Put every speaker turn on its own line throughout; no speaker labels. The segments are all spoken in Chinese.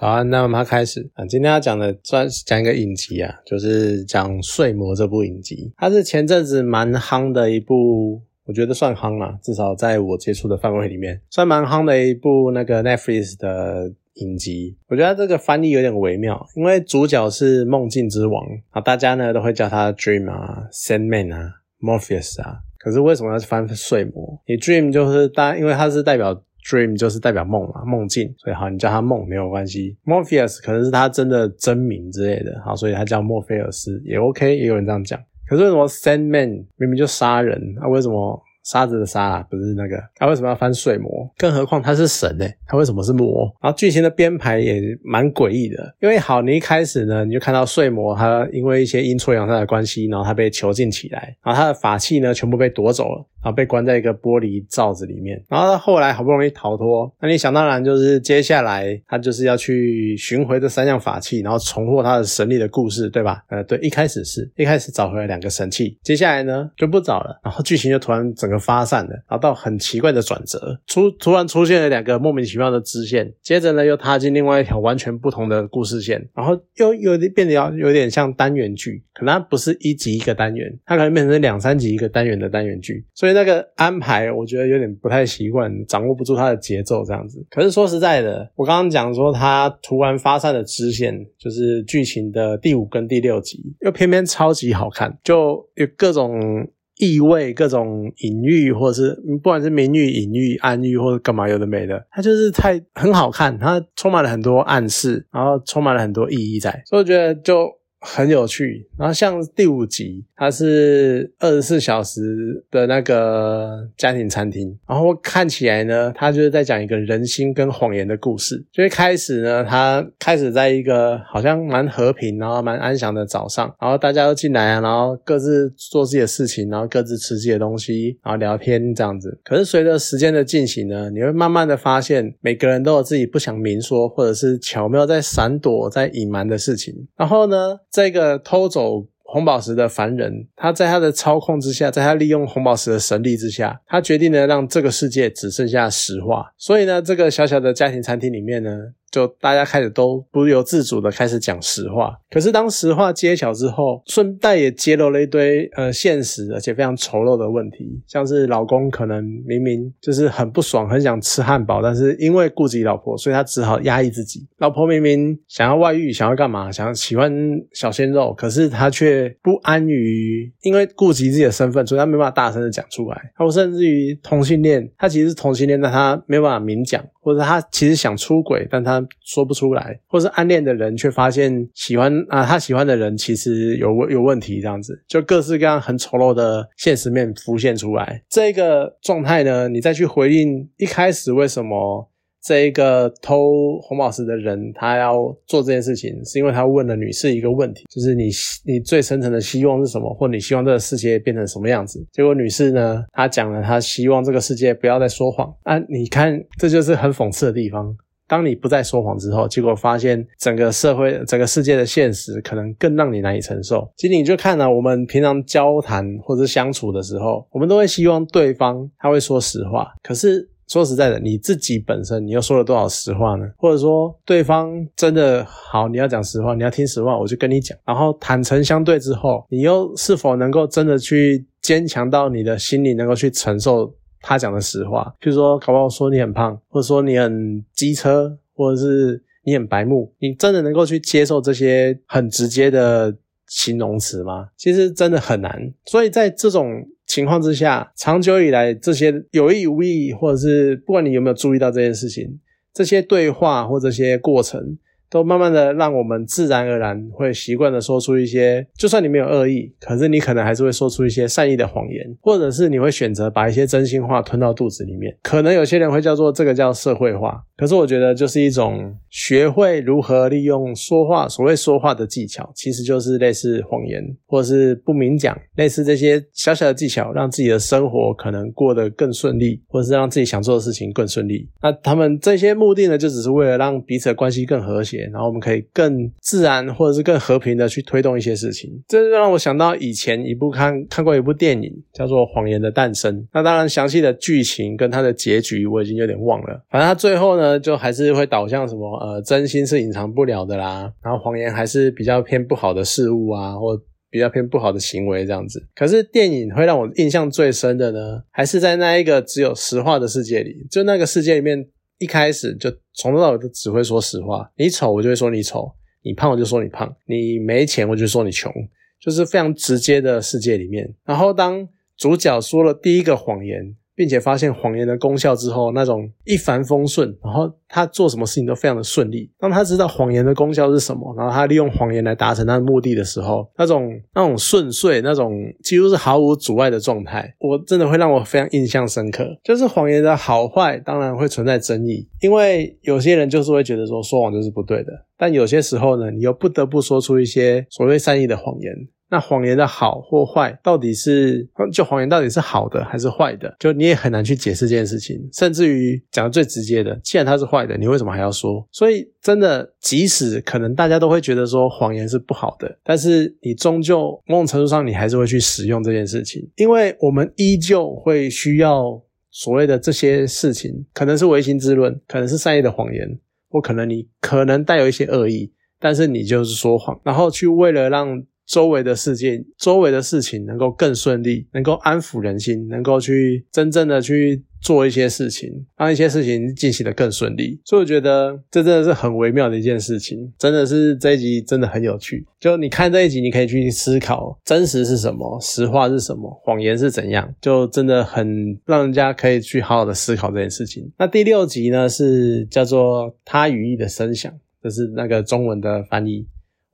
好啊，那我们开始啊。今天要讲的算是讲一个影集啊，就是讲《睡魔》这部影集。它是前阵子蛮夯的一部，我觉得算夯啦，至少在我接触的范围里面，算蛮夯的一部那个 Netflix 的影集。我觉得这个翻译有点微妙，因为主角是梦境之王啊，大家呢都会叫他 Dream 啊、Sandman 啊、Morpheus 啊。可是为什么要翻睡魔？你 Dream 就是大，因为它是代表。Dream 就是代表梦嘛，梦境，所以好，你叫他梦没有关系。Morpheus 可能是他真的真名之类的，好，所以他叫墨菲尔斯也 OK，也有人这样讲。可是为什么 Sandman 明明就杀人，那为什么？沙子的沙不是那个，他为什么要翻睡魔？更何况他是神呢？他为什么是魔？然后剧情的编排也蛮诡异的，因为好，你一开始呢，你就看到睡魔他因为一些阴错阳差的关系，然后他被囚禁起来，然后他的法器呢全部被夺走了，然后被关在一个玻璃罩子里面，然后他后来好不容易逃脱，那你想当然就是接下来他就是要去寻回这三样法器，然后重获他的神力的故事，对吧？呃，对，一开始是一开始找回来两个神器，接下来呢就不找了，然后剧情就突然整。个发散的，然后到很奇怪的转折，出突然出现了两个莫名其妙的支线，接着呢又踏进另外一条完全不同的故事线，然后又有点变得要有点像单元剧，可能它不是一集一个单元，它可能变成两三集一个单元的单元剧，所以那个安排我觉得有点不太习惯，掌握不住它的节奏这样子。可是说实在的，我刚刚讲说它突然发散的支线，就是剧情的第五跟第六集，又偏偏超级好看，就有各种。意味各种隐喻，或者是不管是明喻、隐喻、暗喻，或者干嘛有的没的，它就是太很好看，它充满了很多暗示，然后充满了很多意义在，所以我觉得就。很有趣，然后像第五集，它是二十四小时的那个家庭餐厅，然后看起来呢，它就是在讲一个人心跟谎言的故事。就一开始呢，它开始在一个好像蛮和平，然后蛮安详的早上，然后大家都进来啊，然后各自做自己的事情，然后各自吃自己的东西，然后聊天这样子。可是随着时间的进行呢，你会慢慢的发现，每个人都有自己不想明说，或者是巧妙在闪躲、在隐瞒的事情。然后呢？这个偷走红宝石的凡人，他在他的操控之下，在他利用红宝石的神力之下，他决定呢让这个世界只剩下石化。所以呢，这个小小的家庭餐厅里面呢。就大家开始都不由自主的开始讲实话，可是当实话揭晓之后，顺带也揭露了一堆呃现实而且非常丑陋的问题，像是老公可能明明就是很不爽，很想吃汉堡，但是因为顾及老婆，所以他只好压抑自己。老婆明明想要外遇，想要干嘛，想要喜欢小鲜肉，可是他却不安于，因为顾及自己的身份，所以他没办法大声的讲出来。或甚至于同性恋，他其实是同性恋，但他没办法明讲，或者他其实想出轨，但他。说不出来，或是暗恋的人却发现喜欢啊，他喜欢的人其实有有问题，这样子就各式各样很丑陋的现实面浮现出来。这个状态呢，你再去回应一开始为什么这一个偷红宝石的人他要做这件事情，是因为他问了女士一个问题，就是你你最深层的希望是什么，或你希望这个世界变成什么样子？结果女士呢，她讲了她希望这个世界不要再说谎啊，你看这就是很讽刺的地方。当你不再说谎之后，结果发现整个社会、整个世界的现实可能更让你难以承受。其实你就看了我们平常交谈或者相处的时候，我们都会希望对方他会说实话。可是说实在的，你自己本身你又说了多少实话呢？或者说对方真的好，你要讲实话，你要听实话，我就跟你讲。然后坦诚相对之后，你又是否能够真的去坚强到你的心里能够去承受？他讲的实话，譬如说，搞不好说你很胖，或者说你很机车，或者是你很白目，你真的能够去接受这些很直接的形容词吗？其实真的很难。所以在这种情况之下，长久以来，这些有意无意，或者是不管你有没有注意到这件事情，这些对话或这些过程。都慢慢的让我们自然而然会习惯的说出一些，就算你没有恶意，可是你可能还是会说出一些善意的谎言，或者是你会选择把一些真心话吞到肚子里面。可能有些人会叫做这个叫社会化，可是我觉得就是一种学会如何利用说话，所谓说话的技巧，其实就是类似谎言，或者是不明讲，类似这些小小的技巧，让自己的生活可能过得更顺利，或者是让自己想做的事情更顺利。那他们这些目的呢，就只是为了让彼此的关系更和谐。然后我们可以更自然或者是更和平的去推动一些事情。这就让我想到以前一部看看过一部电影，叫做《谎言的诞生》。那当然，详细的剧情跟它的结局我已经有点忘了。反正它最后呢，就还是会导向什么呃，真心是隐藏不了的啦，然后谎言还是比较偏不好的事物啊，或。比较偏不好的行为这样子，可是电影会让我印象最深的呢，还是在那一个只有实话的世界里。就那个世界里面，一开始就从头到尾都只会说实话。你丑，我就会说你丑；你胖，我就说你胖；你没钱，我就说你穷。就是非常直接的世界里面。然后当主角说了第一个谎言。并且发现谎言的功效之后，那种一帆风顺，然后他做什么事情都非常的顺利。当他知道谎言的功效是什么，然后他利用谎言来达成他的目的的时候，那种那种顺遂，那种几乎是毫无阻碍的状态，我真的会让我非常印象深刻。就是谎言的好坏，当然会存在争议，因为有些人就是会觉得说说谎就是不对的，但有些时候呢，你又不得不说出一些所谓善意的谎言。那谎言的好或坏，到底是就谎言到底是好的还是坏的？就你也很难去解释这件事情。甚至于讲的最直接的，既然它是坏的，你为什么还要说？所以真的，即使可能大家都会觉得说谎言是不好的，但是你终究某种程度上，你还是会去使用这件事情，因为我们依旧会需要所谓的这些事情，可能是唯心之论，可能是善意的谎言，或可能你可能带有一些恶意，但是你就是说谎，然后去为了让。周围的世界、周围的事情能够更顺利，能够安抚人心，能够去真正的去做一些事情，让一些事情进行的更顺利。所以我觉得这真的是很微妙的一件事情，真的是这一集真的很有趣。就你看这一集，你可以去思考真实是什么，实话是什么，谎言是怎样，就真的很让人家可以去好好的思考这件事情。那第六集呢，是叫做他语义的声响，这是那个中文的翻译。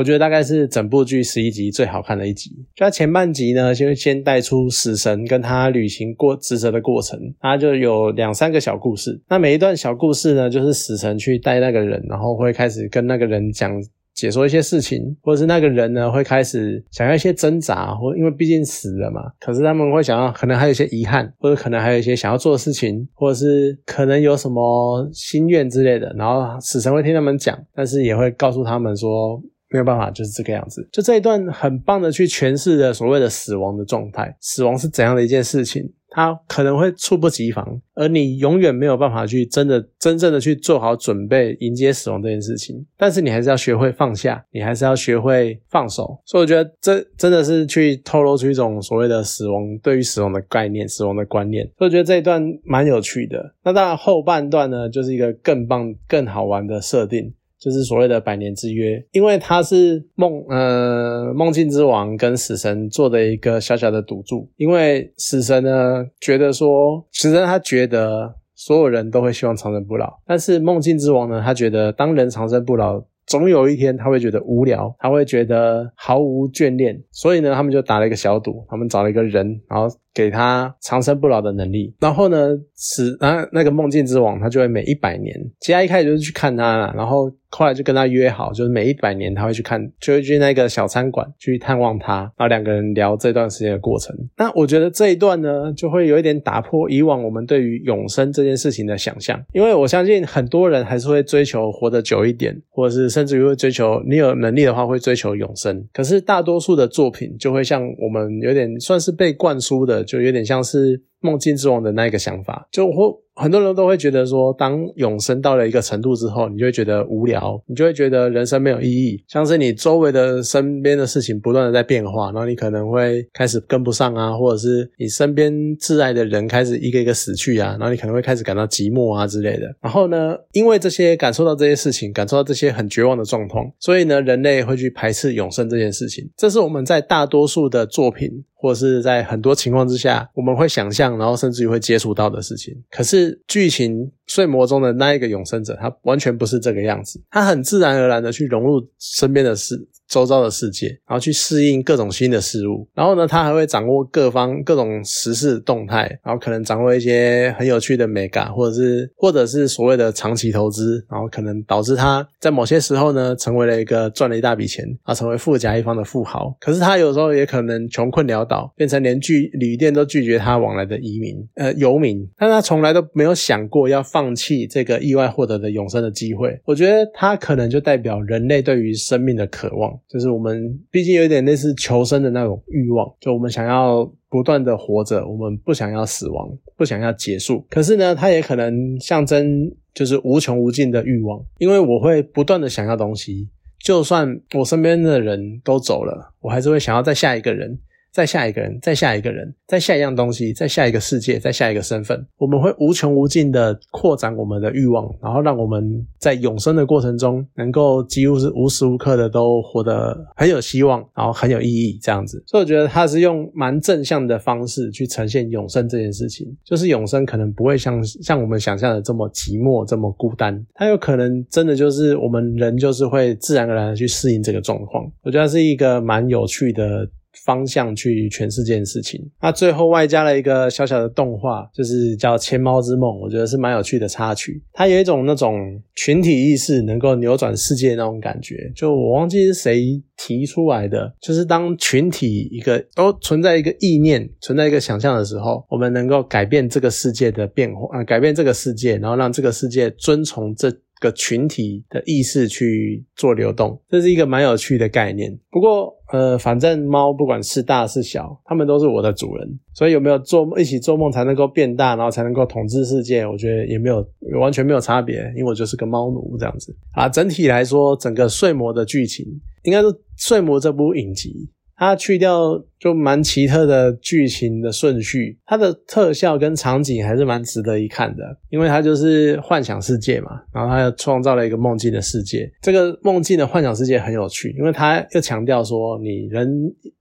我觉得大概是整部剧十一集最好看的一集。就它前半集呢，先先带出死神跟他履行过职责的过程，它就有两三个小故事。那每一段小故事呢，就是死神去带那个人，然后会开始跟那个人讲解说一些事情，或者是那个人呢会开始想要一些挣扎，或因为毕竟死了嘛，可是他们会想要，可能还有一些遗憾，或者可能还有一些想要做的事情，或者是可能有什么心愿之类的。然后死神会听他们讲，但是也会告诉他们说。没有办法，就是这个样子。就这一段很棒的去诠释了所谓的死亡的状态，死亡是怎样的一件事情，它可能会猝不及防，而你永远没有办法去真的、真正的去做好准备迎接死亡这件事情。但是你还是要学会放下，你还是要学会放手。所以我觉得这真的是去透露出一种所谓的死亡对于死亡的概念、死亡的观念。所以我觉得这一段蛮有趣的。那当然后半段呢，就是一个更棒、更好玩的设定。就是所谓的百年之约，因为他是梦呃梦境之王跟死神做的一个小小的赌注，因为死神呢觉得说，死神他觉得所有人都会希望长生不老，但是梦境之王呢，他觉得当人长生不老。总有一天他会觉得无聊，他会觉得毫无眷恋，所以呢，他们就打了一个小赌，他们找了一个人，然后给他长生不老的能力。然后呢，死然后那个梦境之王他就会每一百年，其他一开始就是去看他，然后后来就跟他约好，就是每一百年他会去看，就会去那个小餐馆去探望他，然后两个人聊这段时间的过程。那我觉得这一段呢，就会有一点打破以往我们对于永生这件事情的想象，因为我相信很多人还是会追求活得久一点，或者是。甚至于会追求你有能力的话，会追求永生。可是大多数的作品就会像我们有点算是被灌输的，就有点像是。梦境之王的那一个想法，就会很多人都会觉得说，当永生到了一个程度之后，你就会觉得无聊，你就会觉得人生没有意义，像是你周围的身边的事情不断的在变化，然后你可能会开始跟不上啊，或者是你身边挚爱的人开始一个一个死去啊，然后你可能会开始感到寂寞啊之类的。然后呢，因为这些感受到这些事情，感受到这些很绝望的状况，所以呢，人类会去排斥永生这件事情。这是我们在大多数的作品。或者是在很多情况之下，我们会想象，然后甚至于会接触到的事情。可是剧情睡魔中的那一个永生者，他完全不是这个样子，他很自然而然的去融入身边的事。周遭的世界，然后去适应各种新的事物，然后呢，他还会掌握各方各种时事动态，然后可能掌握一些很有趣的美感，或者是或者是所谓的长期投资，然后可能导致他在某些时候呢，成为了一个赚了一大笔钱啊，成为富甲一方的富豪。可是他有时候也可能穷困潦倒，变成连拒旅店都拒绝他往来的移民呃游民，但他从来都没有想过要放弃这个意外获得的永生的机会。我觉得他可能就代表人类对于生命的渴望，就是我们毕竟有点类似求生的那种欲望，就我们想要不断的活着，我们不想要死亡，不想要结束。可是呢，它也可能象征就是无穷无尽的欲望，因为我会不断的想要东西，就算我身边的人都走了，我还是会想要再下一个人。再下一个人，再下一个人，再下一样东西，再下一个世界，再下一个身份，我们会无穷无尽的扩展我们的欲望，然后让我们在永生的过程中，能够几乎是无时无刻的都活得很有希望，然后很有意义这样子。所以我觉得他是用蛮正向的方式去呈现永生这件事情，就是永生可能不会像像我们想象的这么寂寞，这么孤单，它有可能真的就是我们人就是会自然而然的去适应这个状况。我觉得是一个蛮有趣的。方向去诠释这件事情，那最后外加了一个小小的动画，就是叫《千猫之梦》，我觉得是蛮有趣的插曲。它有一种那种群体意识能够扭转世界那种感觉。就我忘记是谁提出来的，就是当群体一个都存在一个意念、存在一个想象的时候，我们能够改变这个世界的变化，啊，改变这个世界，然后让这个世界遵从这个群体的意识去做流动。这是一个蛮有趣的概念。不过。呃，反正猫不管是大是小，它们都是我的主人，所以有没有做一起做梦才能够变大，然后才能够统治世界？我觉得也没有完全没有差别，因为我就是个猫奴这样子啊。整体来说，整个睡魔的剧情，应该是睡魔这部影集。它去掉就蛮奇特的剧情的顺序，它的特效跟场景还是蛮值得一看的，因为它就是幻想世界嘛，然后它又创造了一个梦境的世界。这个梦境的幻想世界很有趣，因为它又强调说，你人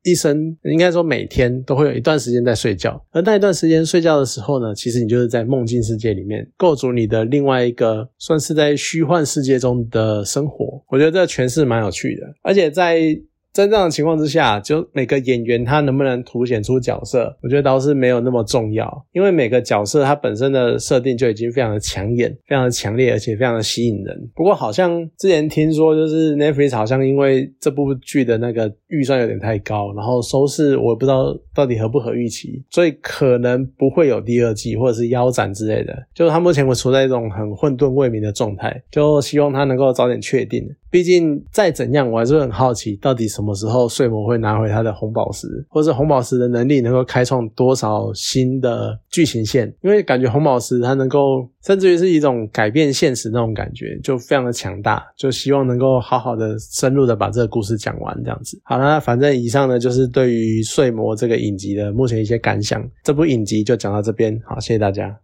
一生应该说每天都会有一段时间在睡觉，而那一段时间睡觉的时候呢，其实你就是在梦境世界里面构筑你的另外一个算是在虚幻世界中的生活。我觉得这诠释蛮有趣的，而且在。在这样的情况之下，就每个演员他能不能凸显出角色，我觉得倒是没有那么重要，因为每个角色他本身的设定就已经非常的抢眼、非常的强烈，而且非常的吸引人。不过好像之前听说，就是 Netflix 好像因为这部剧的那个预算有点太高，然后收视我不知道到底合不合预期，所以可能不会有第二季或者是腰斩之类的。就是他目前会处在一种很混沌未明的状态，就希望他能够早点确定。毕竟再怎样，我还是很好奇，到底什么时候睡魔会拿回他的红宝石，或者红宝石的能力能够开创多少新的剧情线？因为感觉红宝石它能够，甚至于是一种改变现实那种感觉，就非常的强大。就希望能够好好的、深入的把这个故事讲完，这样子。好了，反正以上呢就是对于睡魔这个影集的目前一些感想。这部影集就讲到这边，好，谢谢大家。